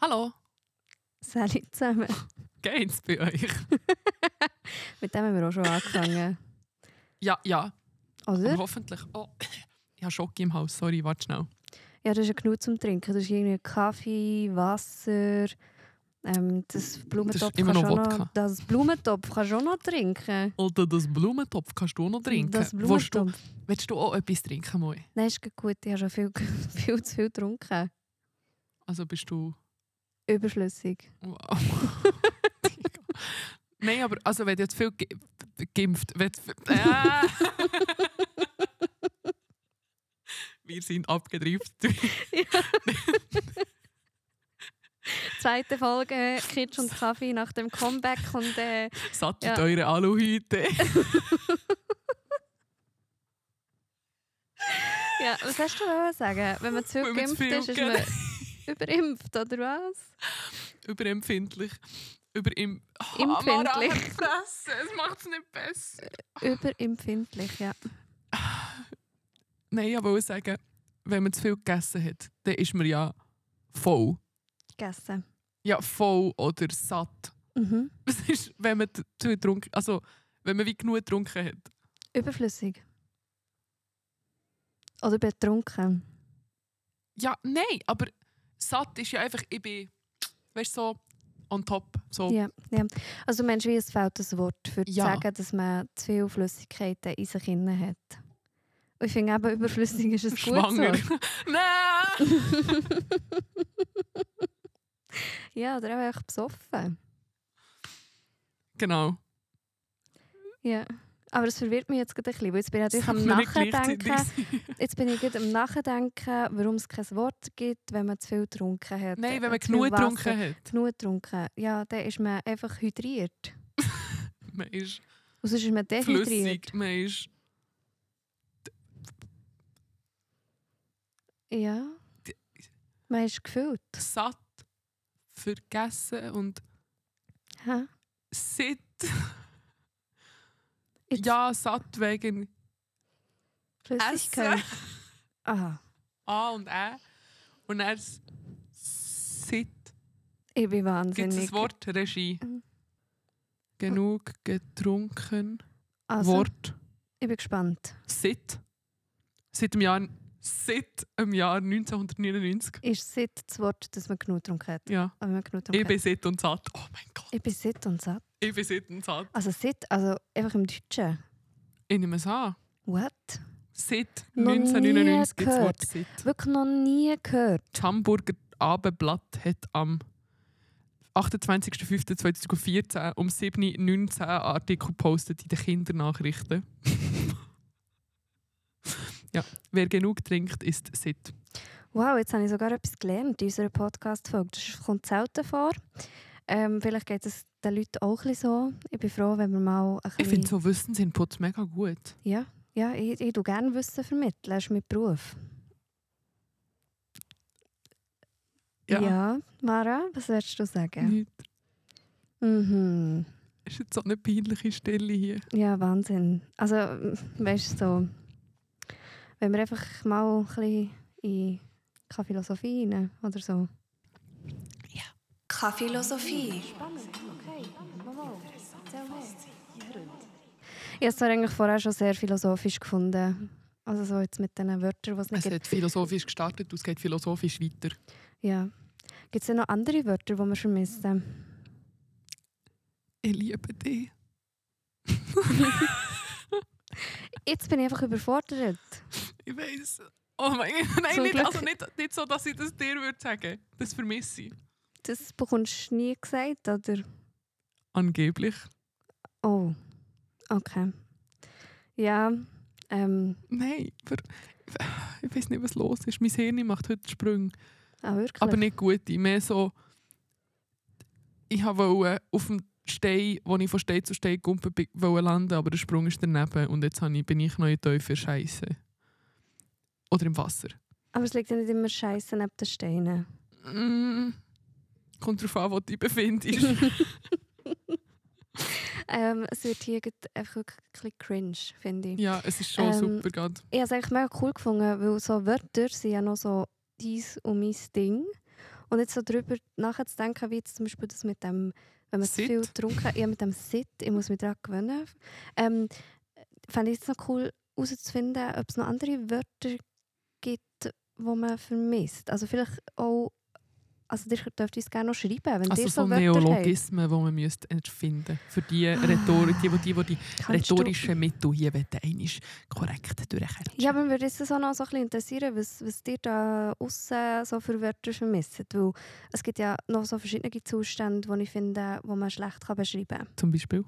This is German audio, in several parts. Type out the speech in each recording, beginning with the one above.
Hallo, Salut zusammen. geht's bei euch? Mit dem haben wir auch schon angefangen. Ja, ja, aber Oder? hoffentlich. Oh, ich habe Schock im Haus, sorry, warte schnell. Ja, das ist ja genug zum Trinken. Das ist irgendwie Kaffee, Wasser. Ähm, das Blumentopf immer kannst du noch, das Blumentopf kannst du auch noch trinken. Oder das Blumentopf kannst du auch noch trinken. Das Willst du, Blumentopf. willst du auch etwas trinken, Moi? Nein, ist gut. Ich habe schon viel, viel zu viel getrunken. Also bist du... Überschlüssig. Wow. Nein, aber also wenn du jetzt viel ge geimpft... Wenn äh. Wir sind abgedriftet. Zweite Folge Kitsch und Kaffee nach dem Comeback und äh, Sattelt Ja. eure Aluhüte. ja, was hast du wollen sagen? Wenn man zu viel Wenn man zu geimpft viel ist, ist man überimpft, oder was? Überempfindlich. Überim... Empfindlich. Fresse, es macht es nicht besser. Überempfindlich, ja. Nein, ich wollte sagen, wenn man zu viel gegessen hat, dann ist man ja voll. Gegessen. Ja, voll oder satt. Mhm. Das ist, wenn man zu viel getrunken also wenn man wie genug getrunken hat. Überflüssig. Oder betrunken. Ja, nein, aber satt ist ja einfach, ich bin, weißt du, so on top. So. Ja, ja. Also meinst, wie es fehlt ein Wort für zu Ja. sagen, dass man zu viele Flüssigkeiten in sich inne hat. Ich finde eben, überflüssig ist ein Schwanger. gutes Wort. nein! Ja, oder auch einfach besoffen. Genau. Ja. Aber das verwirrt mich jetzt gerade ein bisschen, weil jetzt bin ich natürlich am Nachdenken. Jetzt bin ich gerade am Nachdenken, warum es kein Wort gibt, wenn man zu viel getrunken hat. Nein, wenn man viel genug getrunken hat. Genug getrunken. Ja, dann ist man einfach hydriert. Man ist Und sonst ist man dehydriert. flüssig, man ist... Ja. Man ist gefüllt. satt, vergessen und Hä? sitt. Jetzt Ja, satt wegen Flüssigkeit. Essen. Aha. A und Ä. Und er sitt. Ich bin Gibt wahnsinnig. es das Wort Regie? Mhm. Genug getrunken. Also, Wort ich bin gespannt. Sitt. Seit dem Jahr, seit dem Jahr 1999. Ist Sitt das Wort, dass man genug getrunken hat? Ja. Wenn man genug Ich bin sitt und satt. Oh mein Gott. Ich bin Sitt und satt. Ich bin sitt und satt. Also Sitt, also einfach im Deutschen. Ich nehme es an. What? Seit Noch nie 1999 gibt es das Wort gehört. Sitt. Wirklich noch nie gehört. Das Hamburger Abendblatt hat am 28.05.2014 um 7.19 Uhr Artikel gepostet in den Kindernachrichten. Ja, wer genug trinkt, ist sitt. Wow, jetzt habe ich sogar etwas gelernt in unserer Podcast-Folge. Das kommt selten vor. Ähm, vielleicht geht es den Leuten auch ein bisschen so. Ich bin froh, wenn wir mal ein Ich finde so Wissensinput mega gut. Ja, ja ich, ich tue gerne Wissen vermitteln. Das ist mein Beruf. Ja. Ja, Mara, was würdest du sagen? Nicht. Mhm. Ist jetzt so eine peinliche Stelle hier. Ja, Wahnsinn. Also, weißt du, so, wenn wir einfach mal ein bisschen in keine Philosophie rein oder so. Kaffeelosophie. Ich habe es eigentlich vorher schon sehr philosophisch gefunden. Also so jetzt mit diesen Wörtern, die es nicht Es gibt. hat philosophisch gestartet und es geht philosophisch weiter. Ja. Gibt es denn noch andere Wörter, die wir vermissen? Ich liebe dich. Jetzt bin ich einfach überfordert. Ich weiß. Oh mein Gott. Nein, nicht, also nicht, nicht so, dass ich das dir würde sagen. Das vermisse ich. Das bekommst du nie gesagt, oder? Angeblich. Oh, okay. Ja, ähm, Nein, aber ich weiß nicht, was los ist. Mein Hirn macht heute Sprünge. ah, wirklich? Aber nicht gute. Mehr so, ich wollte auf dem Stein, wo ich von Stein zu Stein gumpen wollte landen, aber der Sprung ist daneben und jetzt ich, bin ich noch in tiefer Scheiße. Oder im Wasser. Aber es liegt ja nicht immer Scheiße neben den Steinen. Mm, kommt darauf an, wo du dich befindest. Ähm, es wird hier einfach wirklich ein bisschen cringe, finde ich. ja, es ist schon Ähm, super gerade. Ich habe es eigentlich mega cool gefunden, weil so Wörter sind ja noch so dies und mein Ding. Und jetzt so darüber nachzudenken, wie jetzt zum Beispiel das mit dem, wenn man zu Sit? viel getrunken hat, ja, mit dem Sit, ich muss mich daran gewöhnen. Ähm, fände ich es noch cool herauszufinden, ob es noch andere Wörter gibt, die man vermisst. Also vielleicht auch, also ihr dürft uns gerne noch schreiben, wenn Also ihr so so Neologismen, die man müsste entfinden Für die Rhetorik, die, die, die, die rhetorischen Mittel hier einmal korrekt durchkämpfen. Ja, aber würde es auch noch so ein bisschen interessieren, was, was ihr da aussen so für Wörter vermisst. Weil es gibt ja noch so verschiedene Zustände, die ich finde, die man schlecht kann beschreiben kann. Zum Beispiel?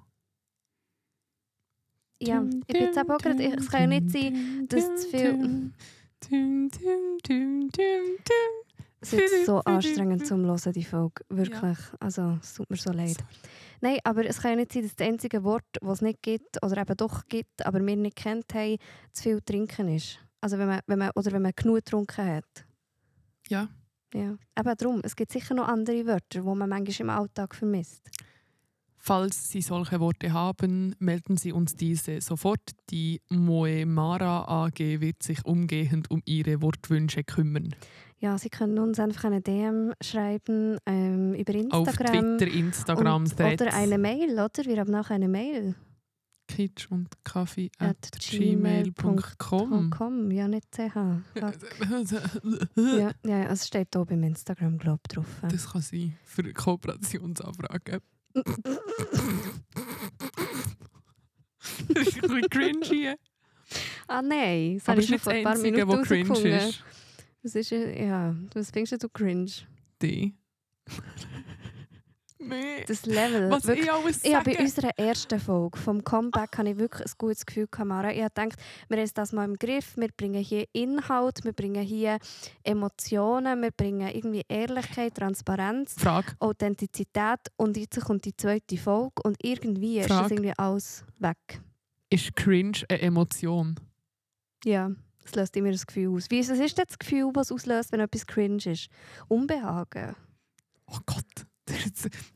Ja, ich bin jetzt auch gerade, ich- es kann ja nicht sein, dass zu viel... Es ist so anstrengend zum Hören, die Folge. Wirklich. Also, es tut mir so leid. Nein, aber es kann ja nicht sein, dass das einzige Wort, das es nicht gibt, oder eben doch gibt, aber wir nicht kennt haben, zu viel trinken ist. Also wenn man, wenn man, oder wenn man genug getrunken hat. Ja. Ja. Eben darum, es gibt sicher noch andere Wörter, die man manchmal im Alltag vermisst. Falls Sie solche Worte haben, melden Sie uns diese sofort. Die Moemara AG wird sich umgehend um Ihre Wortwünsche kümmern. Ja, Sie können uns einfach eine DM schreiben ähm, über Auf Instagram. Twitter, Instagram, und, oder eine Mail, oder? Wir haben auch eine Mail. kitsch und kaffee At at gmail.com. .com. Ja, nicht CH. Ja, ja, es steht hier beim Instagram, glaube ich, drauf. Das kann sein für Kooperationsanfragen. Das ist ein bisschen cringy. Ah nein, das habe ich schon vor ein paar Einzige, Minuten cringe ist. Das ist, ja, was findest du cringe? Die. Nee. Das Level. Was wirklich, ich alles ich habe bei unserer ersten Folge vom Comeback habe ich wirklich ein gutes Gefühl Mara. Ich habe gedacht, wir haben das mal im Griff, wir bringen hier Inhalt, wir bringen hier Emotionen, wir bringen irgendwie Ehrlichkeit, Transparenz, Frage. Authentizität und jetzt kommt die zweite Folge und irgendwie ist das Frage. irgendwie alles weg. Ist cringe eine Emotion? Ja, das löst immer das Gefühl aus. Wie ist, was ist das Gefühl, was auslöst, wenn etwas cringe ist? Unbehagen. Oh Gott.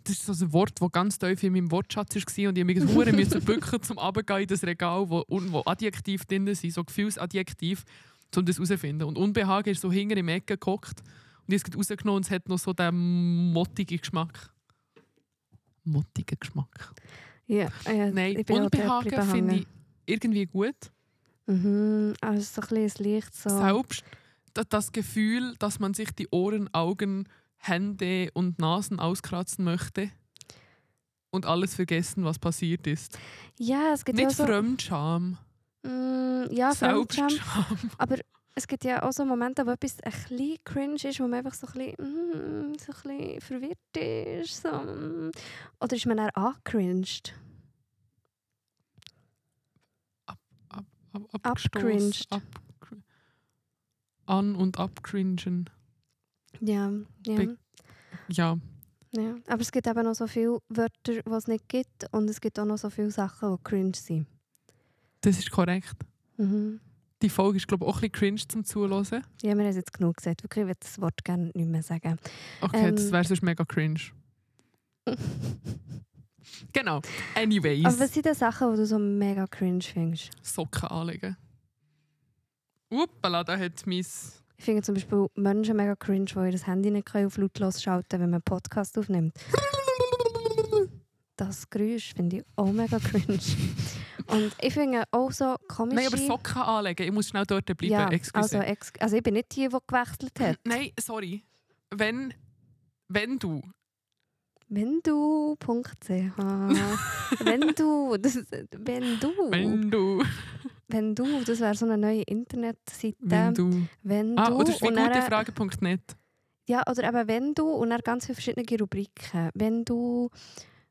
Das ist, so ein Wort, das ganz tief in meinem Wortschatz war und ich mich hure müssen bücken zum Runtergehen in das Regal, wo, wo Adjektiv drin sind, so Gefühlsadjektiv, um das herauszufinden. Und Unbehagen ist so hinter im Ecke gehockt und ich habe es rausgenommen und es hat noch so den mottigen Geschmack. Mottigen Geschmack. Ja, äh, Nein, Unbehagen finde ich irgendwie gut. Mhm, also so ein bisschen Licht so. Selbst da- das Gefühl, dass man sich die Ohren, Augen, Hände und Nasen auskratzen möchte und alles vergessen, was passiert ist. Ja, es gibt ja Nicht so... Fremdscham, Mm, ja, Fremdscham. Aber es gibt ja auch so Momente, wo etwas ein bisschen cringe ist, wo man einfach so ein bisschen, mm, so ein bisschen verwirrt ist. So. mm. Oder ist man dann angecringed? Ab, ab, Abcringed. abgestoßen, Ab, an- und abcringen. Ja, ja. Be- Ja, ja. Aber es gibt eben noch so viele Wörter, die es nicht gibt. Und es gibt auch noch so viele Sachen, die cringe sind. das ist korrekt. Mhm. Die Folge ist, glaube ich, auch ein bisschen cringe zum Zuhören. Ja, wir haben es jetzt genug gesagt. Wirklich, ich würde das Wort gerne nicht mehr sagen. Okay, Ähm. das wäre sonst mega cringe. Genau. Anyways, Aber was sind denn Sachen, die du so mega cringe findest? Socken anlegen. Uppala, da hat mein... Ich finde zum Beispiel Menschen mega cringe, die ihr Handy nicht auf lautlos schalten können, wenn man einen Podcast aufnimmt. Das Geräusch finde ich auch mega cringe. Und ich finde auch so komische... Nein, aber Socken anlegen. Ich muss schnell dort bleiben. ja, also, also ich bin nicht die, die gewechselt hat. Nein, sorry. Wenn, wenn du... Wenn du.ch Wenn du, das, wenn du, Wenn du... wenn du, das wäre so eine neue Internetseite. Wenn du... Wenn Ah, du oder ist wie gutefrage.net. Ja, oder eben wenn du und dann ganz viele verschiedene Rubriken. Wenn du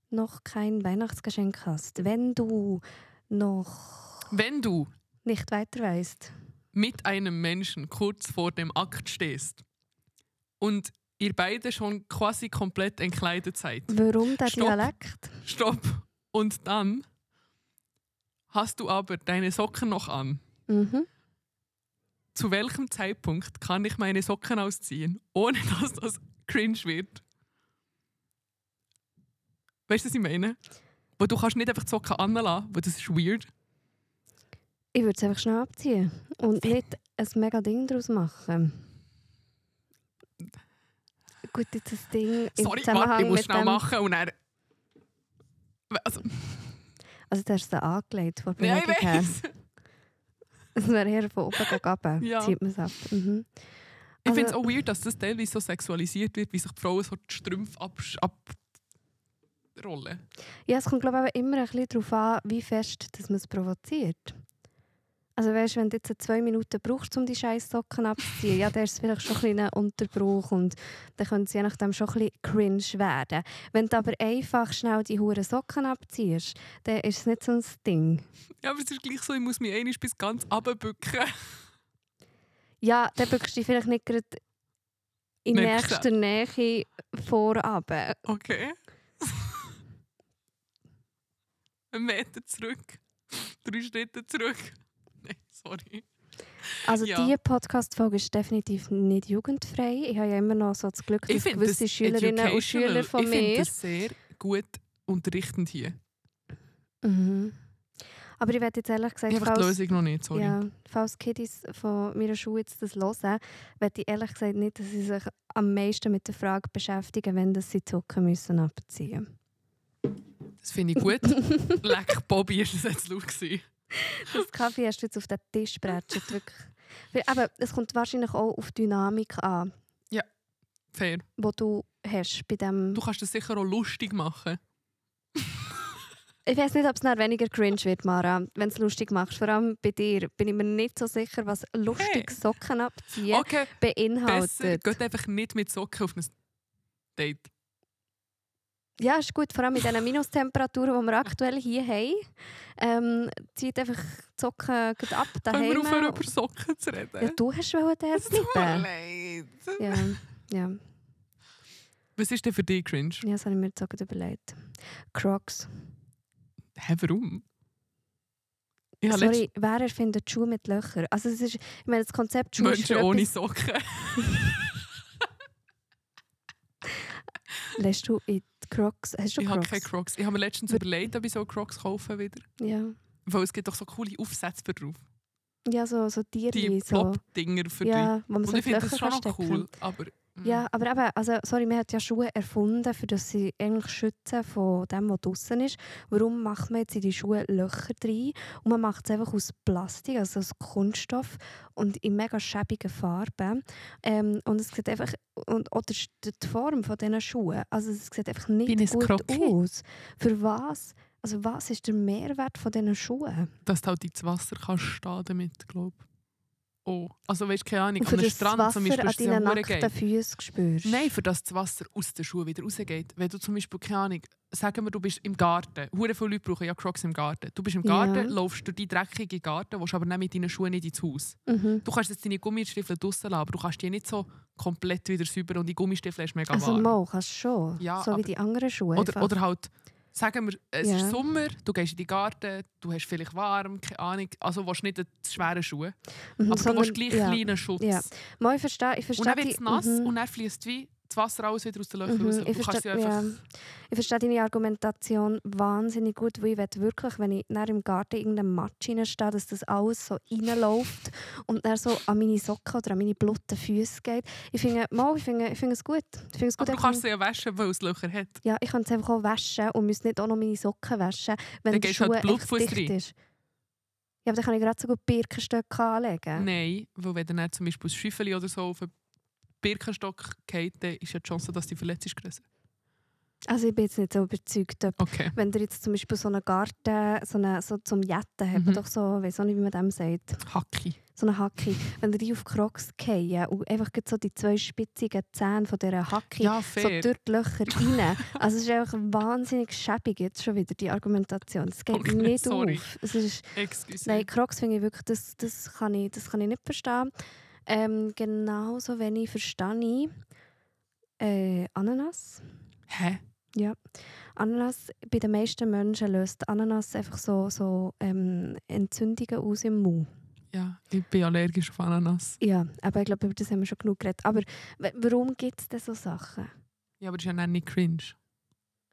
noch kein Weihnachtsgeschenk hast, wenn du noch Wenn du nicht weiter weißt. mit einem Menschen kurz vor dem Akt stehst und ihr beide schon quasi komplett entkleidet seid. Warum der Stopp. Dialekt? Stopp. Und dann hast du aber deine Socken noch an. Mhm. Zu welchem Zeitpunkt kann ich meine Socken ausziehen, ohne dass das cringe wird. Weißt du, was ich meine? Wo du kannst nicht einfach die Socken anlassen, weil das ist weird. Ich würde es einfach schnell abziehen und nicht ein mega Ding daraus machen. Gut, jetzt das Ding Sorry, warte, ich muss mit schnell machen und dann... Also, Also du hast es angelegt von der ich Bewegung her. weiss. Es wäre eher von oben gegen runter. Ja. Zieht man es ab. Mhm. Ich Also- finde es auch weird, dass das teilweise so sexualisiert wird, wie sich die Frauen so die Strümpfe abrollen. Ja, es kommt glaube ich immer ein bisschen darauf an, wie fest dass man es provoziert. Also weißt, wenn du jetzt zwei Minuten brauchst, um die scheiß Socken abzuziehen, ja, dann ist es vielleicht schon ein bisschen ein Unterbruch und dann können sie je nachdem schon ein bisschen cringe werden. Wenn du aber einfach schnell die hure Socken abziehst, dann ist es nicht so ein Ding. Ja, aber es ist gleich so, ich muss mich einmal bis ganz runterbücken. Ja, dann bückst du dich vielleicht nicht gerade in Nächste. nächster Nähe vorab. Okay. Einen Meter zurück. Drei Schritte zurück. Sorry. Also Ja. diese Podcast-Folge ist definitiv nicht jugendfrei. Ich habe ja immer noch so das Glück, dass finde gewisse das Schülerinnen und Schüler von Ich finde mir... das sehr gut unterrichtend hier. Mhm. Aber ich werde jetzt ehrlich gesagt, Ich habe die Lösung noch nicht, sorry. ja, falls Kiddies von meiner Schule jetzt das hören, werde ich ehrlich gesagt nicht, dass sie sich am meisten mit der Frage beschäftigen, wenn das sie Socken müssen abziehen Das finde ich gut. Leck, Bobby, ist das jetzt laut gewesen. Das Kaffee hast du jetzt auf den Tisch wirklich. Weil, Aber es kommt wahrscheinlich auch auf Dynamik an, Fair. die du hast bei dem... Du kannst das sicher auch lustig machen. Ich weiß nicht, ob es noch weniger cringe wird, Mara, wenn du es lustig machst. Vor allem bei dir bin ich mir nicht so sicher, was lustig Hey. Socken abziehen Okay, besser. beinhaltet. Geht einfach nicht mit Socken auf ein Date. Ja, ist gut, vor allem mit diesen Minustemperaturen, die wir aktuell hier haben. Ähm, zieht einfach die Socken gleich ab Können daheim. wir aufhören, über Socken zu reden? ja, du hast wollen den Es tut mir leid. Ja, ja. Was ist denn für dich cringe? ja, das habe ich mir jetzt auch überlegt. Crocs. Hä, warum? Habe Sorry, wer erfindet Schuhe mit Löchern? Also es ist, ich meine, das Konzept Schuhe Menschen ohne etwas- Socken. Lässt du in Crocs? Hast du Ich habe keine Crocs. Ich habe mir letztens überlegt, ob ich so Crocs kaufen wieder. Ja. Weil es gibt doch so coole Aufsätze drauf. ja, so, so Die Tierli. So. Plop-Dinger für Ja, die. so Und ich finde das schon noch cool. Aber. Ja, aber eben, also, sorry, man hat ja Schuhe erfunden, für das sie eigentlich schützen von dem, was draußen ist. Warum macht man jetzt in die Schuhe Löcher rein? Und man macht es einfach aus Plastik, also aus Kunststoff und in mega schäbigen Farben. Ähm, und es sieht einfach, und, oder die Form von diesen Schuhen, also es sieht einfach nicht gut aus. Für was? Also was ist der Mehrwert von diesen Schuhen? Dass du halt ins Wasser kannst stehen damit, glaube ich. Oh. Also weißt du, keine Ahnung, an für das Strand Wasser zum Beispiel an ja deinen nackten. Füßen spürst. Nein, für das das Wasser aus den Schuhen wieder rausgeht. Wenn du zum Beispiel, keine Ahnung, sagen wir, du bist im Garten. Hure viele Leute brauchen ja Crocs im Garten. Du bist im Ja. Garten, laufst durch die dreckige Garten, willst aber nicht mit deinen Schuhen nicht ins Haus. Mhm. Du kannst jetzt deine Gummistiefel draussen lassen, aber du kannst die nicht so komplett wieder säubern und die Gummistiefel ist mega Also warm. mal, kannst du schon. Ja, so wie die anderen Schuhe. Oder, oder halt, sagen wir, es Ja. ist Sommer, du gehst in die Garten, du hast vielleicht warm, keine Ahnung, also willst nicht die schweren Schuhe, Mhm, aber du sondern- willst gleich ja. kleinen Schutz. Ja. Mal, ich verstehe, ich Und verstehe dann wird es nass mhm. und dann fließt wie das Wasser alles wieder aus den Löchern Mhm, raus. ich, verstehe, ja. ich verstehe deine Argumentation wahnsinnig gut, weil ich will wirklich, wenn ich dann im Garten in irgendeinem Matsch stehe, dass das alles so reinläuft und dann so an meine Socken oder an meine blutigen Füße geht. Ich finde, mal, ich finde, ich finde es gut. Ich finde es gut Aber du kannst sie ja waschen, weil es Löcher hat. ja, ich kann es einfach auch waschen und muss nicht auch noch meine Socken waschen, wenn Dann die gehst du Schuhe halt echt dicht rein. ist. Ja, aber dann kann ich gerade so gut Birkenstöcke anlegen. Nein, weil wenn dann zum Beispiel ein Schüffeli oder so auf einen Birkenstock geht, ist ja die Chance, dass die verletzt ist grösser. Also ich bin jetzt nicht so überzeugt, ob Okay. wenn ihr jetzt zum Beispiel so einen Garten, so, eine, so zum Jetten habt, Mhm. doch so, weiß auch nicht, wie man dem sagt, Hacki. so eine Hacke, wenn ihr die auf Crocs fallen und einfach so die zwei spitzigen Zähne von dieser Hacke Ja, so durch die Löcher rein. Also es ist einfach wahnsinnig schäbig jetzt schon wieder, die Argumentation. Es geht Okay, nicht sorry. auf. Es ist, Excuse. nein, Crocs finde ich wirklich, das, das, kann ich, das kann ich nicht verstehen. Ähm, genauso wenig verstehe ich äh, Ananas. Hä? Ananas, bei den meisten Menschen löst Ananas einfach so, so ähm, Entzündungen aus im Mund. Ja, ich bin allergisch auf Ananas. Ja, aber ich glaube, über das haben wir schon genug geredet. Aber warum gibt es denn so Sachen? Ja, aber das ist ja nicht cringe.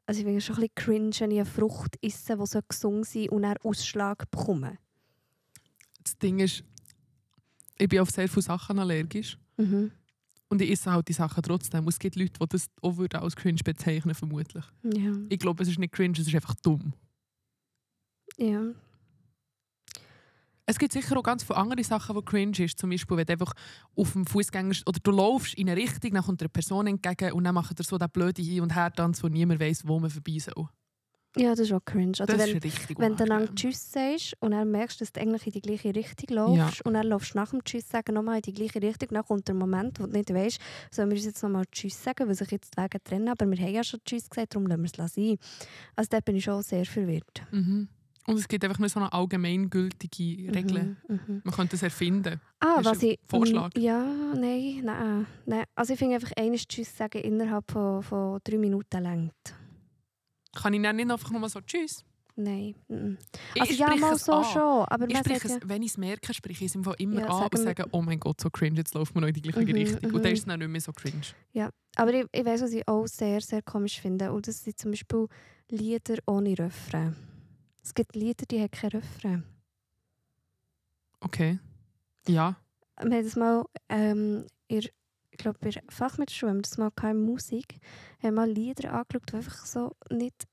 Also ich finde es schon ein bisschen cringe, wenn ich eine Frucht esse, die so gesund sein und einen Ausschlag bekomme. Das Ding ist, ich bin auf sehr viele Sachen allergisch. Mhm. Und ich esse halt die Sachen trotzdem. Und es gibt Leute, die das auch als cringe bezeichnen vermutlich. Ja. Ich glaube, es ist nicht cringe, es ist einfach dumm. ja. Es gibt sicher auch ganz viele andere Sachen, die cringe ist. Zum Beispiel, wenn du einfach auf dem Fußgänger oder du laufst in eine Richtung, dann kommt eine Person entgegen und dann macht er so den blöden Hin- und Her-Tanz, wo niemand weiß, wo man vorbei soll. Ja, das ist auch cringe. Oder Das wenn, ist richtig wenn du dann. Tschüss sagst und dann merkst, dass du eigentlich in die gleiche Richtung laufst und dann laufst du nach dem Tschüss sagen nochmal in die gleiche Richtung, dann kommt der Moment, wo du nicht weißt, sollen wir uns jetzt nochmal Tschüss sagen, weil sich jetzt die Wege trennen, aber wir haben ja schon Tschüss gesagt, darum lassen wir es sein. Also da bin ich schon sehr verwirrt. Mhm. Und es gibt einfach nur so eine allgemeingültige Regel. Mhm, mhm. Man könnte es erfinden. Ah, was ich... Vorschlag? Ja, nein, nein, nein. Also ich finde einfach, eines Tschüss sagen innerhalb von, von drei Minuten längt. Kann ich dann nicht einfach nur so «Tschüss»? Nein. mhm. Ich Also ja, mal es so an. schon, aber Ich spreche ja... es, wenn ich es merke, spreche ich es Fall immer Ja, an und sagen wir- sage «Oh mein Gott, so cringe, jetzt läuft man noch in die gleiche Mhm, Richtung». Und dann mhm. ist es dann nicht mehr so cringe. Aber ich, ich weiß, was ich auch sehr, sehr komisch finde. Und das sind zum Beispiel Lieder ohne Refrain. Es gibt Lieder, die haben kein Refrain. Okay. Ja. Wir haben das mal, ähm, in, ich glaube, bei Fachmittelschule haben wir das mal in Musik, haben mal Lieder angeschaut, die einfach so nicht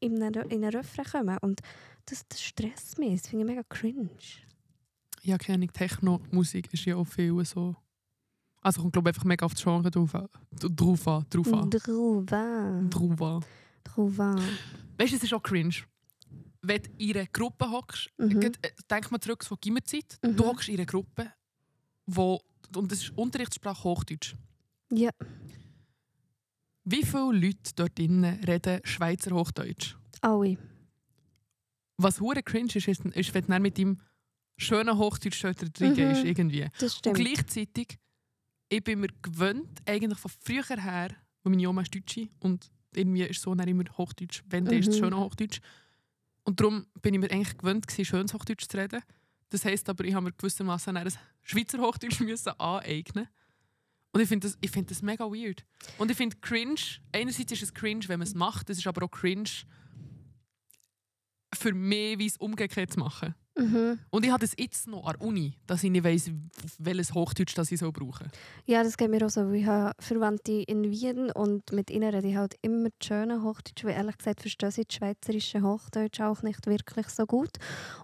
in einen, in einen Refrain kommen. Und das, das stresst mich. Das finde ich mega cringe. Ja, keine Ahnung, Techno-Musik ist ja auch viel so... Also kommt glaube einfach mega auf das Genre drauf an. Drauf an, drauf an. Drauf an. Drüber. Weißt du, es ist auch cringe. Wenn du in einer Gruppe hockst, Mhm. Äh, denk mal zurück zur Gimmerzeit. Mhm. Du hockst in einer Gruppe, wo, und das ist Unterrichtssprache Hochdeutsch. Ja. Wie viele Leute dort drinnen reden Schweizer Hochdeutsch? Alle. Was hure cringe ist, ist, ist wenn du mit ihm schönen Hochdeutsch dort drin Mhm. gehst, irgendwie. Das Und stimmt. gleichzeitig, ich bin mir gewöhnt, eigentlich von früher her, weil meine Oma ist Deutsche und irgendwie ist so dann immer Hochdeutsch, wenn dann ist es Mhm. schön Hochdeutsch. Und darum bin ich mir eigentlich gewöhnt, gewesen, schönes Hochdeutsch zu reden. Das heisst aber, ich habe mir gewissermaßen ein Schweizer Hochdeutsch müssen aneignen. Und ich finde das, find das mega weird. Und ich finde cringe, einerseits ist es cringe, wenn man es macht, es ist aber auch cringe für mich, wie es umgekehrt zu machen. Mhm. Und ich habe das jetzt noch an der Uni, dass ich nicht weiss, welches Hochdeutsch das ich so brauche. Ja, das geht mir auch so. Ich habe Verwandte in Wien und mit ihnen rede ich halt immer das schöne Hochdeutsch, weil ehrlich gesagt verstehe ich das schweizerische Hochdeutsch auch nicht wirklich so gut.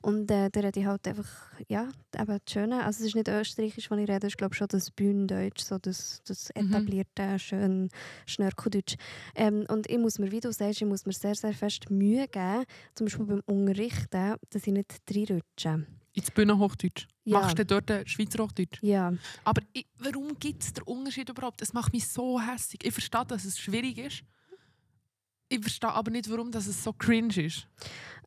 Und äh, da rede ich halt einfach, ja, eben das Schöne. Also es ist nicht Österreichisch, was ich rede, es ist glaube ich schon das Bühnendeutsch, so das, das Mhm. etablierte, schöne Schnörkeldeutsch. Ähm, und ich muss mir, wie du sagst, ich muss mir sehr, sehr fest Mühe geben, zum Beispiel beim Unterrichten, dass ich nicht reinrutsche. Ins Bühnenhochdeutsch. Ja. Machst du dort ein Schweizer Hochdeutsch? Ja, Aber ich, warum gibt es den Unterschied überhaupt? Es macht mich so hässlich. Ich verstehe, dass es schwierig ist. Ich verstehe aber nicht, warum dass es so cringe ist.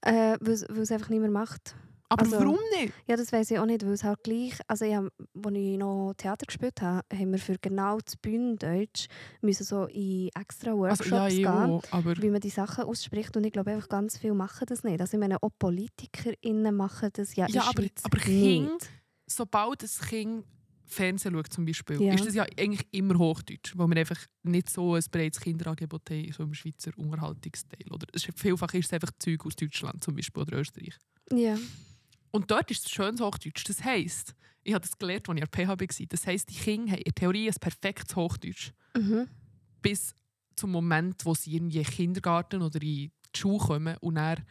äh, weil es einfach niemand macht. Aber Also- warum nicht? Ja, das weiß ich auch nicht, weil es halt gleich, also ich als ich noch Theater gespielt habe, haben wir für genau das Bühnendeutsch müssen so in extra Also, Workshops ja, ich gehen, auch, wie man die Sachen ausspricht und ich glaube einfach ganz viele machen das nicht. Also ich meine, auch PolitikerInnen machen das ja, Ja, aber- aber. Kinder- sobald ein Kind Fernsehen schaut zum Beispiel, Ja. ist das ja eigentlich immer Hochdeutsch, weil wir einfach nicht so ein breites Kinderangebot haben, so im Schweizer Unterhaltungsteil. Oder es ist, vielfach ist es einfach Zeug aus Deutschland zum Beispiel oder Österreich. Ja. Und dort ist es schönes Hochdeutsch. Das heisst, ich habe das gelernt, als ich an der PHB war, das heisst, die Kinder haben in der Theorie ein perfektes Hochdeutsch. Mhm. Bis zum Moment, wo sie in den Kindergarten oder in die Schule kommen und dann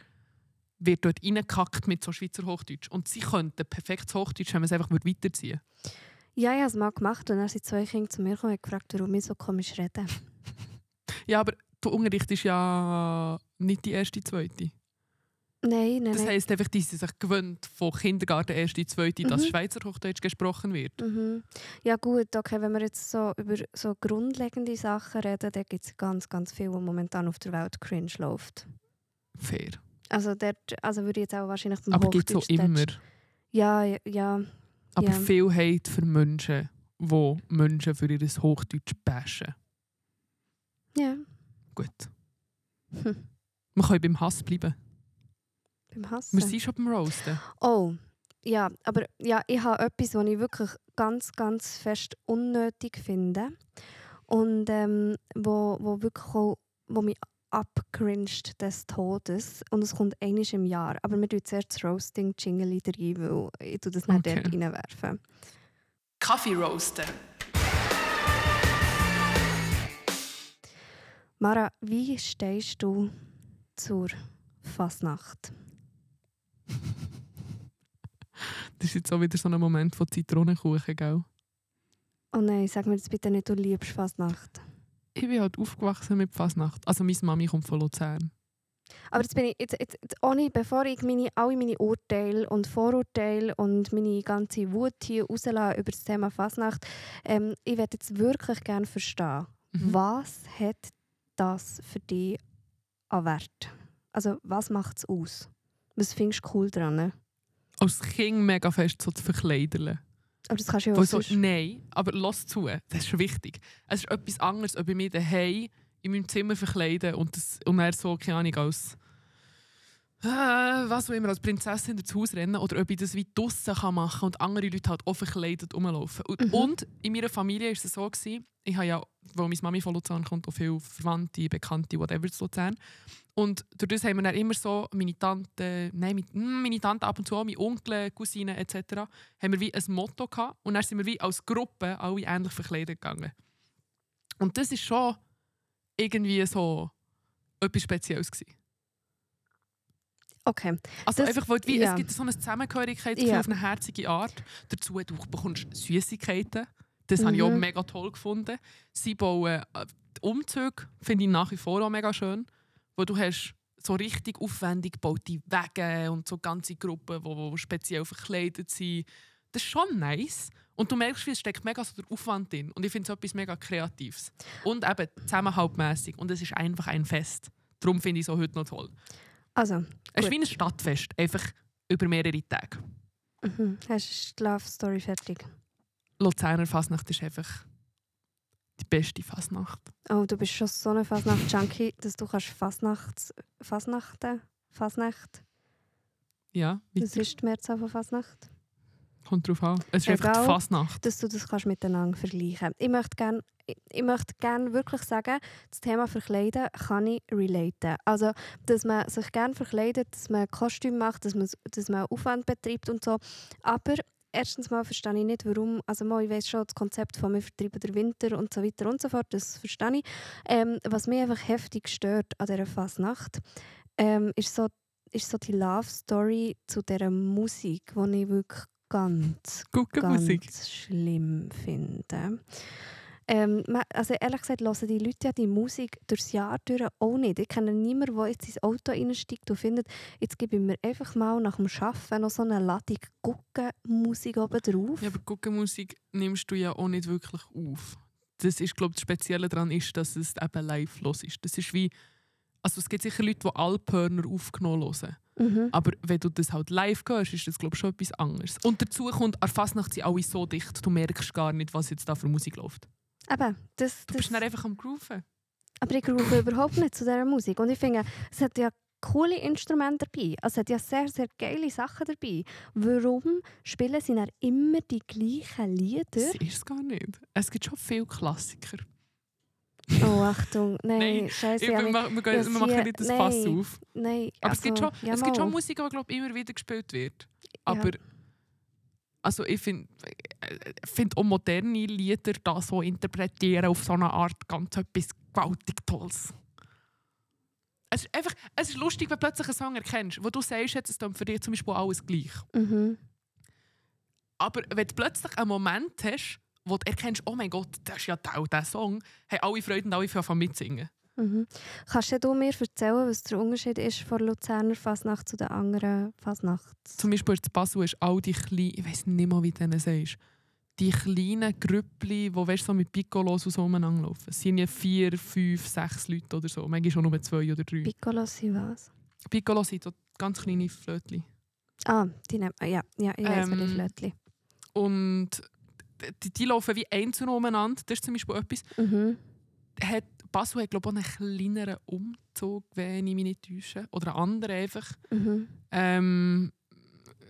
wird dort reingekackt mit so Schweizer Hochdeutsch. Und sie könnten perfektes Hochdeutsch, wenn man es einfach weiterziehen würde. Ja, ich habe es mal gemacht und dann sind zwei Kinder zu mir gekommen und gefragt, warum ich so komisch rede. Ja, aber der Unterricht ist ja nicht die erste, zweite. Nein, nein, Das heisst einfach, die sind sich gewöhnt von Kindergarten erste, zweite, dass Mhm. Schweizer Hochdeutsch gesprochen wird. Mhm. Ja gut, okay, wenn wir jetzt so über so grundlegende Sachen reden, dann gibt es ganz, ganz viel, was momentan auf der Welt cringe läuft. Fair. Also dort, also würde ich jetzt auch wahrscheinlich beim Aber gibt es auch immer. Ja, ja, ja. Aber Ja. viel Hate für Menschen, die Menschen für ihr Hochdeutsch bashen. ja. Gut. Hm. Wir können beim Hass bleiben. Beim Hassen. Wir sind schon beim Roasten. Oh, ja, aber ja, ich habe etwas, was ich wirklich ganz, ganz fest unnötig finde. Und ähm, wo, wo wirklich auch, wo mich abgringed des Todes. Und es kommt einmal im Jahr. Aber wir tun zuerst das Roasting-Jingle rein, weil ich tue das nicht Okay. dort reinwerfen. Kaffee roasten. Mara, wie stehst du zur Fasnacht? Das ist jetzt auch wieder so ein Moment von Zitronenkuchen, gell? Oh nein, sag mir jetzt bitte nicht, du liebst Fasnacht. Ich bin halt aufgewachsen mit Fasnacht. Also meine Mami kommt von Luzern. Aber jetzt bin ich, jetzt, jetzt, jetzt, ohne, bevor ich meine, alle meine Urteile und Vorurteile und meine ganze Wut hier rauslasse über das Thema Fasnacht, ähm, ich würde jetzt wirklich gerne verstehen, Mhm. was hat das für dich an Wert? Also was macht es aus? Was findest du cool dran? ne? Als Kind mega fest so zu verkleidern. Aber das kannst du ja auch so, nein, aber lass zu, das ist wichtig. Es ist etwas anderes, ob ich mich daheim in meinem Zimmer verkleide und, das, und dann so, keine Ahnung, als äh, was auch immer, als Prinzessin durchs Haus rennen oder ob ich das wie draussen kann machen und andere Leute halt auch verkleidet rumlaufen. Und, Mhm. und in meiner Familie war es so, gewesen, ich habe ja, weil meine Mami von Luzern kommt, auch viele Verwandte, Bekannte, whatever zu Luzern. Und durch das haben wir dann immer so, meine Tante, nein, meine, hm, meine Tante ab und zu meine Onkel, Cousinen etc., haben wir wie ein Motto gehabt und dann sind wir wie als Gruppe alle ähnlich verkleidet gegangen. Und das ist schon irgendwie so etwas Spezielles gewesen. Okay. Also Das- einfach, weil wie, ja. es gibt so eine Zusammengehörigkeitsgefühl Ja. auf eine herzige Art. Dazu, du bekommst Süßigkeiten. Das habe ich auch Mhm. mega toll gefunden. Sie bauen äh, Umzüge, finde ich nach wie vor auch mega schön. Wo du hast so richtig aufwendig gebaute Wege und so ganze Gruppen, die speziell verkleidet sind. Das ist schon nice. Und du merkst, es steckt mega so der Aufwand drin. Und ich finde es etwas mega Kreatives. Und eben zusammenhaltmässig. Und es ist einfach ein Fest. Darum finde ich es auch heute noch toll. Also, Es ist wie ein Stadtfest, einfach über mehrere Tage. mhm. hast du die Love Story fertig? Luzerner Fasnacht ist einfach die beste Fasnacht. Oh, du bist schon so eine Fasnacht-Junkie, dass du kannst Fasnachts... Fasnachten? Fasnacht? Ja, wie Was ist die Mehrzahl von Fasnacht? kommt drauf an. Es ist einfach Egal. die Fasnacht. dass du das kannst miteinander vergleichen Ich möchte gerne ich, möchte gern wirklich sagen, das Thema Verkleiden kann ich relaten. Also, dass man sich gerne verkleidet, dass man Kostüm macht, dass man, dass man Aufwand betreibt und so. Aber erstens mal verstehe ich nicht, warum, also mal, ich weiß schon, das Konzept von «Wir vertreiben den Winter» und so weiter und so fort, das verstehe ich. Ähm, was mich einfach heftig stört an dieser Fasnacht, ähm, ist, so, ist so die Love-Story zu dieser Musik, die ich wirklich ganz ganz schlimm finde. Ähm, also ehrlich gesagt, hören die Leute ja die Musik durchs Jahr durch auch nicht. Ich kenne niemanden, der jetzt ins Auto einsteigt und findet, jetzt gebe ich mir einfach mal nach dem Arbeiten noch so eine Ladung Guckenmusik oben drauf. Ja, aber Guckenmusik nimmst du ja auch nicht wirklich auf. Das ist, glaube das Spezielle daran ist, dass es eben live los ist. Das ist wie, also es gibt sicher Leute, die Alphörner aufgenommen hören. Mhm. Aber wenn du das halt live hörst, ist das glaube ich schon etwas anderes. Und dazu kommt, an Fasnacht sind alle so dicht, du merkst gar nicht, was jetzt da für Musik läuft. Eben, das, Du das, bist dann einfach am Grooven. aber ich rufe überhaupt nicht zu dieser Musik. Und ich finde, es hat ja coole Instrumente dabei. Also es hat ja sehr, sehr geile Sachen dabei. Warum spielen sie dann immer die gleichen Lieder? Das ist es gar nicht. Es gibt schon viele Klassiker. Oh, Achtung. Nein, Nein, scheiße. Ich, wir, wir, ja, gehen- wir machen nicht das Fass nein. auf. nein, Aber es, gibt schon, also, ja, es gibt schon. Musik, die glaub, immer wieder gespielt wird. Aber also ich finde find auch moderne Lieder da so interpretieren auf so eine Art ganz etwas gewaltig Tolles. Es ist, einfach, es ist lustig, wenn du plötzlich einen Song erkennst, wo du sagst, jetzt ist für dich zum Beispiel alles gleich. Mhm. Aber wenn du plötzlich einen Moment hast, wo du erkennst, oh mein Gott, das ist ja der, der Song, haben alle Freude und alle fangen mitsingen. Mhm. Kannst du mir erzählen, was der Unterschied ist von Luzerner Fasnacht zu den anderen Fasnachts? Zum Beispiel in Basel ist all die kleinen, ich weiß nicht mal, wie du sagst, die kleinen Grüppli, die weißt, so mit Piccolos und so umeinander laufen. Es sind ja vier, fünf, sechs Leute oder so. Manchmal schon nur zwei oder drei. Piccolo sind was? Piccolos sind so ganz kleine Flötchen. Ah, die nehmen Ja, ja ich weiß, ähm, die Flötchen. Und die, die laufen wie einzeln umeinander. Das ist zum Beispiel etwas. Mhm. Hat, Basel hat, glaube ich, auch einen kleineren Umzug, wenn ich mich nicht täusche. Oder einen anderen einfach. Mhm. Ähm,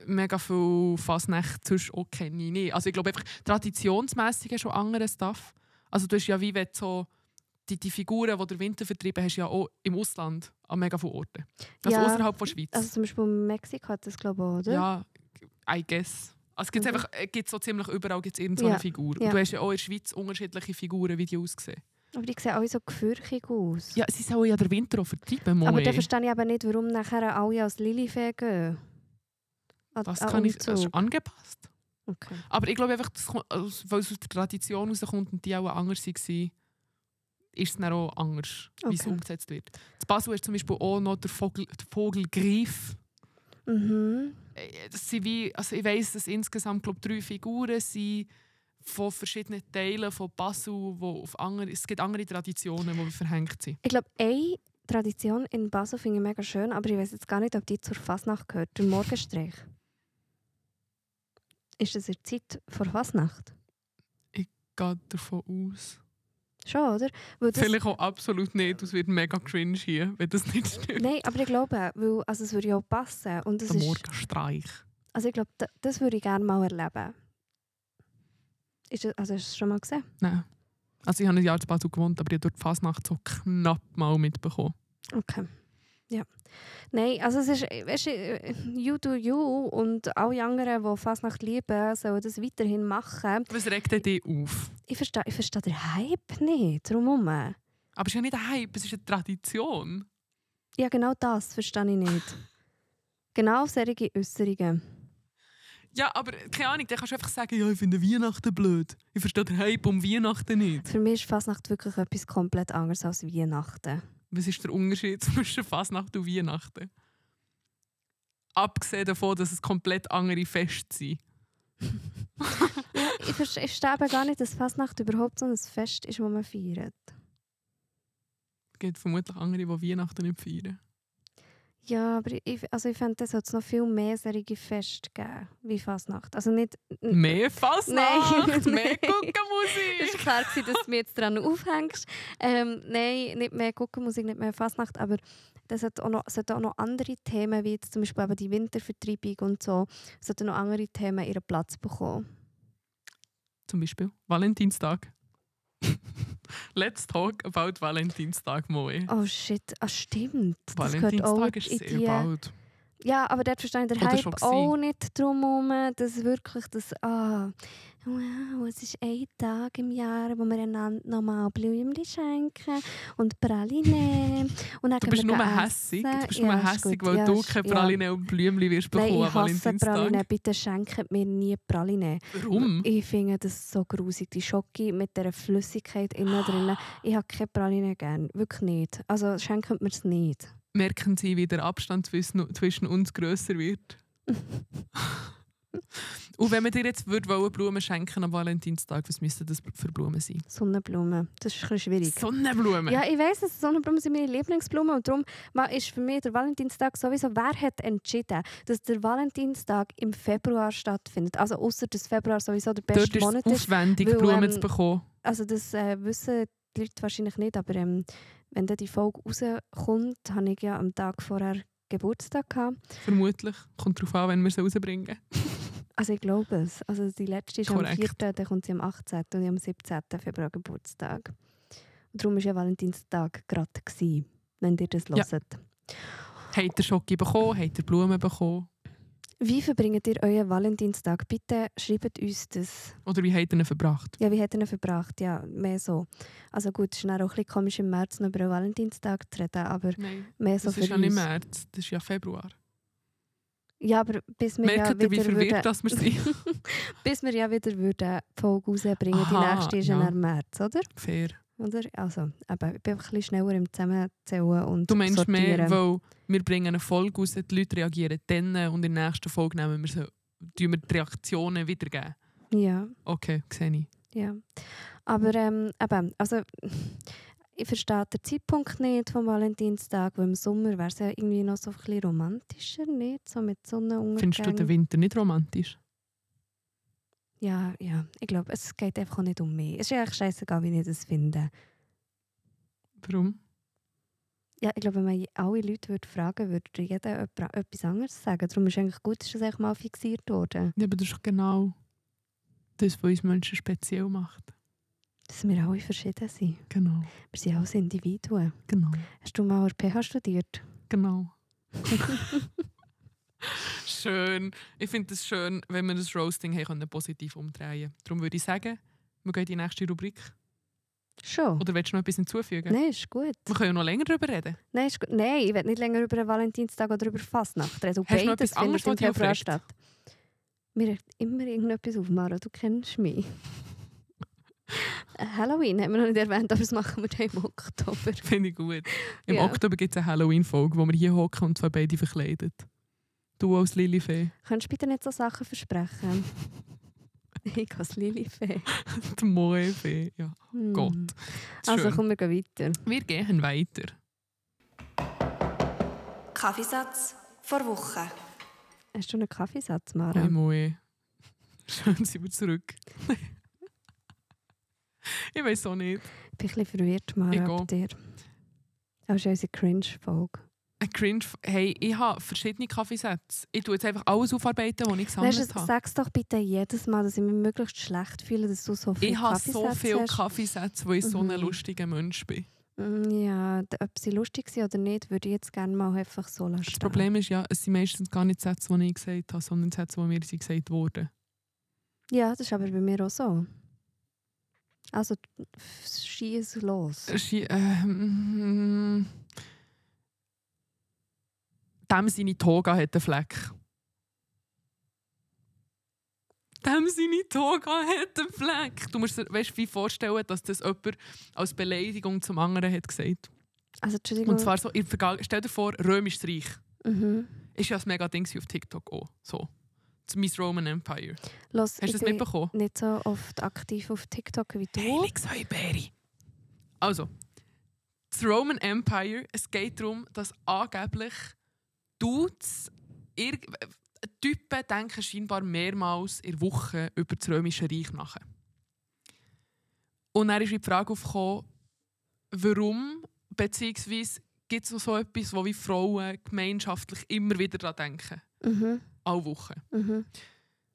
mega viel Fasnacht sonst auch kenne ich nicht. Also ich glaube einfach, traditionsmässig ist schon anderes Stuff. Also du hast ja wie wenn so die, die Figuren, die der Winter vertrieben hast, ja auch im Ausland an mega vielen Orten. Also Ja. außerhalb von Schweiz. Also zum Beispiel Mexiko hat das glaube ich auch, oder? Ja, I guess. Also es gibt Mhm. einfach, es gibt so ziemlich überall gibt's irgend so eine Ja, Figur. ja. Und du hast ja auch in der Schweiz unterschiedliche Figuren, wie die aussehen. Aber die sehen alle so gefürchtig aus. Ja, sie sollen ja den Winter auch vertreiben, Moe. Aber dann verstehe ich aber nicht, warum nachher alle als Lilifee gehen. An- Das an kann ich, das ist angepasst. Okay. Aber ich glaube einfach, das kommt, also, weil es aus der Tradition rauskommt und die auch anders waren, ist es dann auch anders, wie es Okay. umgesetzt wird. In Basel ist zum Beispiel auch noch der Vogel, der Vogelgreif. Mhm. Äh, Das sind wie, also ich weiss, dass insgesamt glaub, drei Figuren sind von verschiedenen Teilen von Basel, wo auf andere, es gibt andere Traditionen, die verhängt sind. Ich glaube, eine Tradition in Basel finde ich mega schön, aber ich weiß jetzt gar nicht, ob die zur Fasnacht gehört. Der Morgenstreich. Ist das in der Zeit vor Fasnacht? Geht davon aus. Schon, oder? Weil das, Vielleicht auch absolut nicht, das wird mega cringe hier, wenn das nicht stimmt. Nein, aber ich glaube, weil, also es würde ja auch passen. Und das Der ist, Morgenstreich. also ich glaube, da- das würde ich gerne mal erleben. Ist das, also hast du es schon mal gesehen? Nein. Also ich habe ein Jahr in Basel gewohnt, aber ich habe dort die Fasnacht so knapp mal mitbekommen. Okay. Ja. Nein, also es ist, weißt du, you do you und alle anderen, die Fasnacht lieben, sollen das weiterhin machen. Was regt denn dich auf? Ich verstehe, ich verstehe den Hype nicht, drumherum. Aber es ist ja nicht ein Hype, es ist eine Tradition. Ja, genau das verstehe ich nicht. Genau solche Äußerungen. Ja, aber keine Ahnung, dann kannst du einfach sagen, ja, ich finde Weihnachten blöd. Ich verstehe den Hype um Weihnachten nicht. Für mich ist Fasnacht wirklich etwas komplett anderes als Weihnachten. Was ist der Unterschied zwischen Fasnacht und Weihnachten? Abgesehen davon, dass es komplett andere Feste sind. Ja, ich verstehe, gar nicht, dass Fasnacht überhaupt so ein Fest ist, das man feiert. Es gibt vermutlich andere, die Weihnachten nicht feiern. Ja, aber ich, also ich fände, es sollte noch viel mehr solche Feste geben, wie Fasnacht. Also nicht... Mehr Fasnacht, Nein. mehr Nein. Es Guckenmusik. war klar, gewesen, dass du mich jetzt daran aufhängst. Ähm, nein, nicht mehr Guckenmusik, nicht mehr Fasnacht, aber das hat auch noch, es auch noch andere Themen, wie jetzt zum Beispiel eben die Wintervertreibung und so, es sollten noch andere Themen ihren Platz bekommen. Zum Beispiel Valentinstag. Let's talk about Valentinstag, Moe. Oh shit, ah, stimmt. Valentinstag ist sehr die- bald. Ja, aber dort verstehe ich den Oder Hype auch nicht drum herum, dass wirklich das, ah, wow, es ist ein Tag im Jahr, wo wir einander nochmal Blümchen schenken und Praline. Und Du bist wir nur hässig, du bist Ja, nur hässig, weil Ja, du keine ja. Praline und Blümchen wirst bekommen Nein, ich hasse Praline. Bitte schenkt mir nie Praline. Warum? Ich finde das so grusig. Die Schocke mit dieser Flüssigkeit innen drin. Ich habe keine Praline gern. Wirklich nicht. Also schenkt mir es nicht. Merken Sie, wie der Abstand zwischen, zwischen uns grösser wird? und wenn man dir jetzt wollen, Blumen schenken am Valentinstag, was müssten das für Blumen sein? Sonnenblumen. Das ist ein schwierig. Sonnenblumen? Ja, ich weiss, dass Sonnenblumen sind meine Lieblingsblumen und darum ist für mich der Valentinstag sowieso, wer hat entschieden, dass der Valentinstag im Februar stattfindet? Also außer dass Februar sowieso der beste Dort ist Monat es ist. aufwendig, weil, Blumen ähm, zu bekommen. Also das äh, wissen die Leute wahrscheinlich nicht, aber ähm, wenn dann die Folge rauskommt, habe ich ja am Tag vorher Geburtstag gehabt. Vermutlich. Kommt darauf an, wenn wir sie rausbringen. Also ich glaube es. Also die letzte ist am Korrekt. 4., dann kommt sie am 18. und ich am 17. Februar Geburtstag. Und darum war ja Valentinstag gerade, gewesen, wenn ihr das Ja. hört. Habt ihr Schoki bekommen? Habt ihr Blumen bekommen? Wie verbringt ihr euren Valentinstag? Bitte schreibt uns das. Oder wie habt ihr ihn verbracht? Ja, wie habt ihr ihn verbracht? Ja, mehr so. Also gut, es ist auch ein bisschen komisch im März noch über den Valentinstag zu reden, aber Nein, mehr so das für ist ja uns. nicht März, das ist ja Februar. Ja, aber bis wir ja Merkt ihr, wie wieder verwirrt würden, das wir sind? bis wir ja wieder würden die Folge rausbringen, die Aha, nächste ist ja. ja. im März, oder? Fair. oder? Also, eben, ich bin einfach ein bisschen schneller im Zusammenzählen und Du meinst sortieren. mehr, weil wir bringen eine Folge raus, die Leute reagieren dann und in der nächsten Folge nehmen wir so, wir die Reaktionen wiedergeben. Ja, Okay, sehe ich. ja. Aber ähm, eben, also ich verstehe den Zeitpunkt nicht vom Valentinstag, weil im Sommer wäre es ja irgendwie noch so ein bisschen romantischer, nicht? So mit Sonnenuntergang. Findest du den Winter nicht romantisch? Ja, ja. Ich glaube, es geht einfach auch nicht um mich. Es ist eigentlich scheißegal, wie ich das finde. Warum? Ja, ich glaube, wenn man alle Leute würde fragen würde, würde jeder etwas anderes sagen. Darum ist es eigentlich gut, dass das eigentlich mal fixiert wurde. Ja, aber das ist genau das, was uns Menschen speziell macht. Dass wir alle verschieden sind. Genau, Wir sind alles Individuen. genau, Hast du mal RPH studiert? genau. schön. Ich finde es schön, wenn wir das Roasting haben können, positiv umdrehen können. Darum würde ich sagen, wir gehen in die nächste Rubrik. Schon? Oder willst du noch etwas hinzufügen? Nein, ist gut. Wir können ja noch länger darüber reden. Nein, ist gut. Nein, ich will nicht länger über den Valentinstag oder über Fastnacht reden. Hast du noch Beides etwas anderes, was dich. Mir immer irgendetwas auf, Mara. Du kennst mich. Halloween haben wir noch nicht erwähnt, aber das machen wir dann im Oktober. Finde ich gut. Im Ja. Oktober gibt es eine Halloween-Folge, wo wir hier hocken und zwei beide verkleidet. Du als Lilifee, Könntest du bitte nicht so Sachen versprechen? ich als Lilifee. die Moe-Fee. Ja, Hm. Gott. Also Schön. komm, wir gehen weiter. Wir gehen weiter. Kaffeesatz vor Woche. Hast du einen Kaffeesatz, Mara? Hey Moe. Schön sind wir zurück. ich weiß auch nicht. Ich bin ein bisschen verwirrt, Mara, Ich ab dir. Das ist unsere Cringe-Folge. Ein Cringe. Hey, ich habe verschiedene Kaffeesätze. Ich tue jetzt einfach alles aufarbeiten, was ich Weißt gesammelt du, habe. sag's doch bitte jedes Mal, dass ich mich möglichst schlecht fühle, dass du so viele Ich habe so Kaffeesätze viele hast. Kaffeesätze, weil ich so ein Mhm. lustiger Mensch bin. Mm, Ja, ob sie lustig sind oder nicht, würde ich jetzt gerne mal einfach so lassen. Das Problem ist ja, es sind meistens gar nicht Sätze, die ich gesagt habe, sondern Sätze, die mir gesagt wurden. Ja, das ist aber bei mir auch so. Also, schieß los. Schi- ähm, Dem seine Toga hat einen Fleck. Dem seine Toga hat einen Fleck. Du musst dir weißt, wie vorstellen, dass das jemand als Beleidigung zum anderen hat gesagt. Also. Und zwar so, stell dir vor, Römisches Reich. Mhm. Ist ja ein mega Ding auf TikTok auch. So. Das Miss Roman Empire. Los, Hast du ich das bin mitbekommen? nicht so oft aktiv auf TikTok wie du. Heiligsheuberi. Also, das Roman Empire, es geht darum, dass angeblich Dudes, Typen denken scheinbar mehrmals in der Woche über das Römische Reich nach. Und dann ist die Frage aufgekommen, warum, beziehungsweise gibt es so etwas, wo wie Frauen gemeinschaftlich immer wieder daran denken. Mhm. Alle Wochen. Mhm.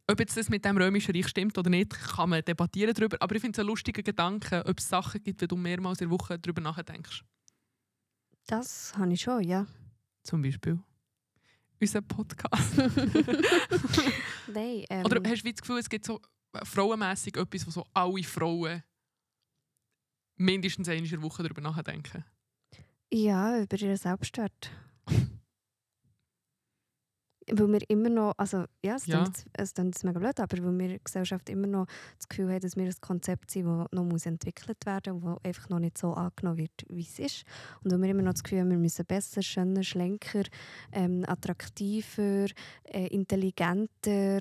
Ob jetzt das mit dem Römischen Reich stimmt oder nicht, kann man debattieren darüber. Aber ich finde es einen lustigen Gedanken, ob es Sachen gibt, wenn du mehrmals in der Woche darüber nachdenkst. Das habe ich schon, ja. Zum Beispiel unser Podcast. Nein, ähm, Oder hast du das Gefühl, es gibt so äh, frauenmässig etwas, wo so alle Frauen mindestens einmal in der Woche darüber nachdenken? Ja, über ihren Selbstwert. Weil wir immer noch, also ja, es Ja. klingt es mega blöd, aber weil wir Gesellschaft immer noch das Gefühl haben, dass wir ein Konzept sind, das noch muss entwickelt werden muss und das einfach noch nicht so angenommen wird, wie es ist. Und weil wir immer noch das Gefühl haben, wir müssen besser, schöner, schlanker, ähm, attraktiver, äh, intelligenter,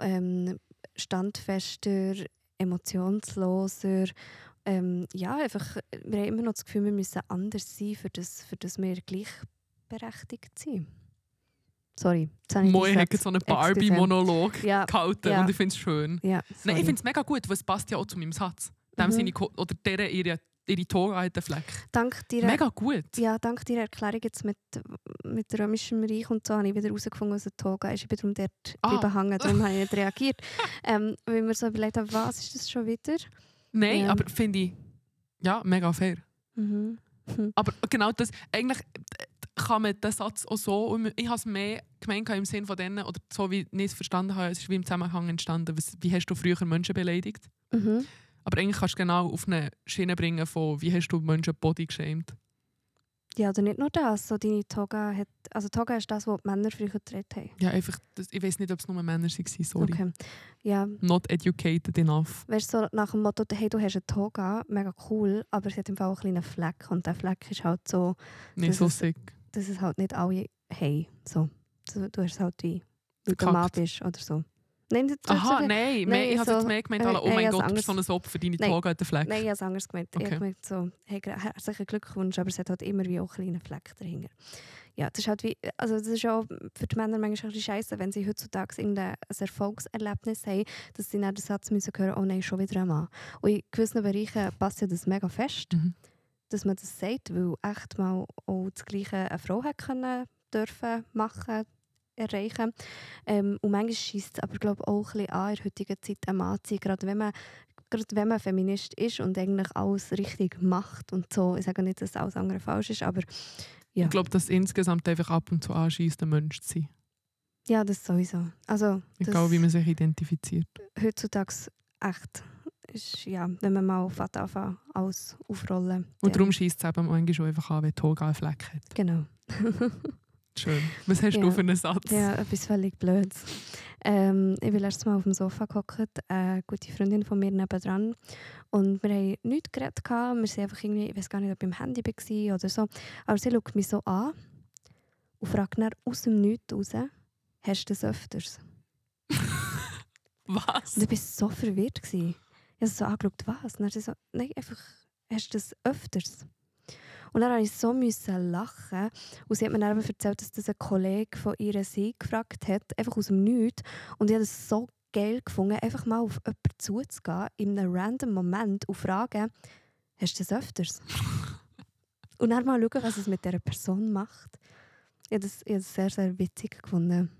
ähm, standfester, emotionsloser, ähm, ja, einfach, wir haben immer noch das Gefühl, wir müssen anders sein, für das, für das wir gleichberechtigt sind. Sorry, den hat so einen. Barbie-Monolog Ja, gehalten ja. und ich finde es schön. ja, Nein, ich finde es mega gut, weil es passt ja auch zu meinem Satz. Dem Mhm. seine oder der ihre, ihre Toga hat Fleck. dank dir, Mega gut. ja, dank deiner Erklärung jetzt mit, mit römischem Reich und so habe ich wieder herausgefunden, was ein Toga ist. Ich bin darum dort Ah. bleiben hängen, darum habe ich nicht reagiert. ähm, weil mir so überlegt habe, was ist das schon wieder? Nein, Ja. aber finde ich ja, mega fair. Mhm. Aber genau das, eigentlich kann man den Satz auch so, ich habe es mehr gemeint im Sinn von denen, oder so wie ich es verstanden habe, es ist wie im Zusammenhang entstanden, wie hast du früher Menschen beleidigt? Mhm. Aber eigentlich kannst du genau auf eine Schiene bringen von, wie hast du Menschen body geshamed? Ja, oder nicht nur das. So deine Toga hat, also Toga ist das, was die Männer früher getragen haben. Ja, einfach, das, ich weiß nicht, ob es nur Männer waren, sorry. Okay. Ja, Not educated enough. weißt du, so nach dem Motto, hey, du hast eine Toga, mega cool, aber sie hat im Fall auch einen kleinen Fleck und der Fleck ist halt so, Nicht so sick. Dass es halt nicht alle haben. So. Du, du hast es halt wie, weil du Mann bist oder so. Nein, das, Aha, nein, Nein, ich habe so- jetzt mehr gemeint, äh, alle, oh mein Gott, du bist so ein Opfer, deine. Toga hat einen Fleck. Nein, ich habe es anders gemeint. Ich Okay. habe gemeint, so, hey, herzlichen Glückwunsch, aber es hat halt immer wie auch einen kleinen Fleck dahinter. Ja, das ist halt wie, also das ist ja auch für die Männer manchmal ein scheiße, wenn sie heutzutage irgendein ein Erfolgserlebnis haben, dass sie dann den Satz müssen hören, oh nein, schon wieder ein Mann. Und in gewissen Bereichen passt ja das mega fest. Mhm. Dass man das sagt, weil echt mal auch das Gleiche eine Frau hat können, dürfen, machen, erreichen. Ähm, und manchmal schießt es aber glaub, auch ein bisschen an, in der heutigen Zeit ein Mann zu sein, gerade wenn man gerade wenn man Feminist ist und eigentlich alles richtig macht und so. Ich sage nicht, dass alles andere falsch ist, aber ja. Ich glaube, dass insgesamt einfach ab und zu anschießt, ein Mensch zu sein. ja, das sowieso. Also, Egal, wie man sich identifiziert. heutzutage echt ist, ja, wenn man mal fährt anfangen, alles aufrollen. Und darum schießt es eben manchmal einfach an, wenn Toga einen Fleck hat. Genau. Schön. Was hast Ja. du für einen Satz? Ja, etwas völlig Blödes. Ähm, ich bin letztes Mal auf dem Sofa gehockt, eine gute Freundin von mir nebendran. Und wir haben nichts geredet. Wir sind einfach irgendwie, ich weiß gar nicht, ob ich im Handy war oder so. Aber sie schaut mich so an und fragt dann aus dem Nichts raus, hast du das öfters? Was? Und ich war so verwirrt. Gewesen. Ich habe so angeschaut, was? Und sie so, nein, einfach, hast du das öfters? Und dann musste ich so müssen lachen. Und sie hat mir dann erzählt, dass das ein Kollege von ihr sie gefragt hat, einfach aus dem Nichts. Und ich habe das so geil gefunden, einfach mal auf jemanden zuzugehen, in einem random Moment und fragen, hast du das öfters? und dann mal schauen, was es mit dieser Person macht. Ich habe das, ich habe das sehr, sehr witzig gefunden.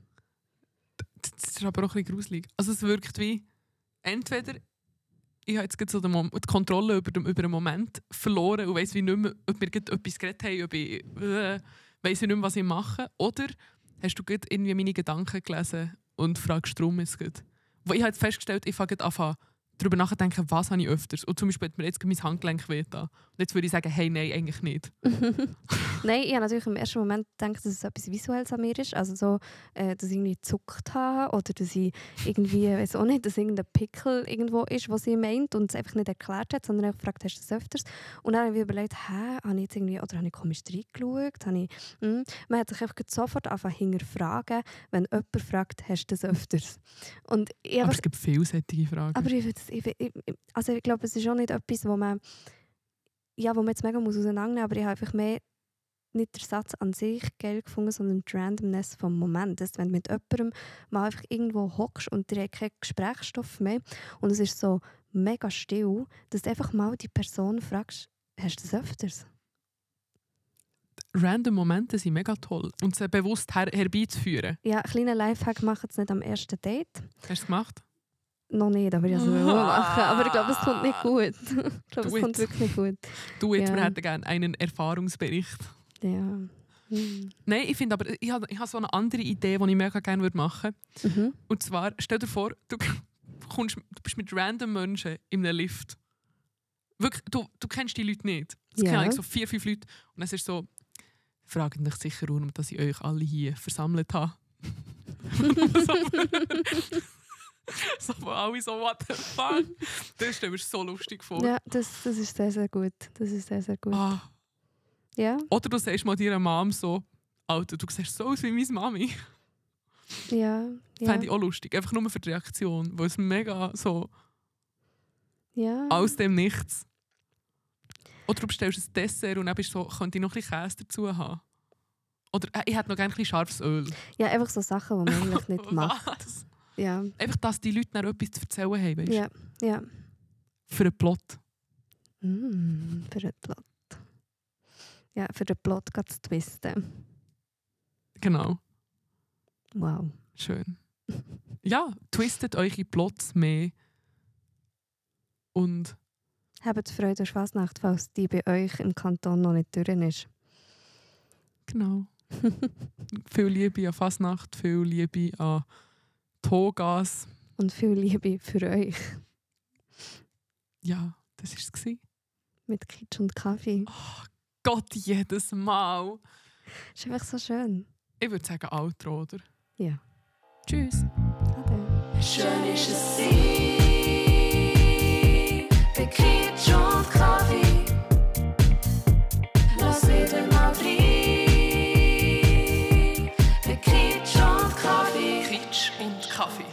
Das ist aber auch ein bisschen gruselig. Also es wirkt wie, entweder ich habe jetzt so die Kontrolle über den, über den Moment verloren und weiss wie nicht mehr, ob wir etwas geredet haben, ob ich äh, weiss ich nicht mehr, was ich mache. Oder hast du irgendwie meine Gedanken gelesen und fragst jetzt gerade. Weil ich habe jetzt festgestellt, ich fange gerade an, darüber nachzudenken, was habe ich öfters. Und zum Beispiel hat mir jetzt mein Handgelenk weh da. Und jetzt würde ich sagen, hey, nein, eigentlich nicht. Nein, ich habe natürlich im ersten Moment gedacht, dass es etwas Visuelles an mir ist. Also so, äh, dass ich irgendwie gezuckt habe oder dass ich irgendwie, weiß auch nicht, dass irgendein Pickel irgendwo ist, was sie meint und es einfach nicht erklärt hat, sondern einfach gefragt, hast du das öfters? Und dann habe ich überlegt, hä, habe ich jetzt irgendwie, oder habe ich komisch reingeschaut? Habe ich, hm? Man hat sich einfach sofort anfangen hinterfragen, wenn jemand fragt, hast du das öfters? Und ich Aber es gibt viele solche Fragen. aber ich, find das- ich, also ich glaube, es ist auch nicht etwas, wo man, ja, wo man jetzt mega muss auseinandernehmen muss, aber ich habe einfach mehr nicht den Satz an sich geil gefunden, sondern die Randomness vom Moment. Dass wenn du mit jemandem mal einfach irgendwo hockst und dir keinen Gesprächsstoff mehr und es ist so mega still, dass du einfach mal die Person fragst, hast du das öfters? Random Momente sind mega toll. Und sie bewusst her herbeizuführen. Ja, ein kleiner Lifehack machen es nicht am ersten Date. Hast du es gemacht? Noch nicht, aber ich wollte es machen. Aber ich glaube, es kommt nicht gut. ich glaube, es kommt wirklich nicht gut. Du, jetzt, Ja. wir hätten gerne einen Erfahrungsbericht. Ja. Hm. Nein, ich finde aber, ich habe, ich habe so eine andere Idee, die ich mega gerne machen würde. Mhm. Und zwar, stell dir vor, du, kommst, du bist mit random Menschen in einem Lift. Wirklich, du, du kennst die Leute nicht. Es Ja. kennen so vier, fünf Leute. Und es ist so, fragen dich sicher auch, dass ich euch alle hier versammelt habe. so, alle so, what the fuck? Das stelle ich so lustig vor. Ja, das, das ist sehr, sehr gut. Das ist sehr, sehr gut. Ah. Ja, Oder du sagst mal deiner Mom so, Alter, du siehst so aus wie meine Mami. ja, ja. Fände ich auch lustig. Einfach nur für die Reaktion. Weil es mega so ja. aus dem Nichts. Oder du bestellst ein Dessert und dann bist du so, könnte ich noch ein bisschen Käse dazu haben? Oder äh, ich hätte noch gerne ein bisschen scharfes Öl. ja, einfach so Sachen, die man eigentlich nicht macht. Was? Ja, Einfach, dass die Leute dann etwas zu erzählen haben, weißt? ja, ja. Für einen Plot. Mm, für den Plot. Ja, für den Plot geht es twisten. Genau. Wow. Schön. Ja, twistet eure Plots mehr. Und Habt Freude und Fasnacht, falls die bei euch im Kanton noch nicht durch ist. genau. viel Liebe an Fasnacht, viel Liebe an Togas. Und viel Liebe für euch Ja, das war es. mit Kitsch und Kaffee. Gott, jedes Mal. Ist einfach so schön. Ich würde sagen Outro, oder? Ja. Tschüss. Ade. Schön ist es sie, bei Kitsch und Kaffee. Lass wieder mal rein, Kaffee.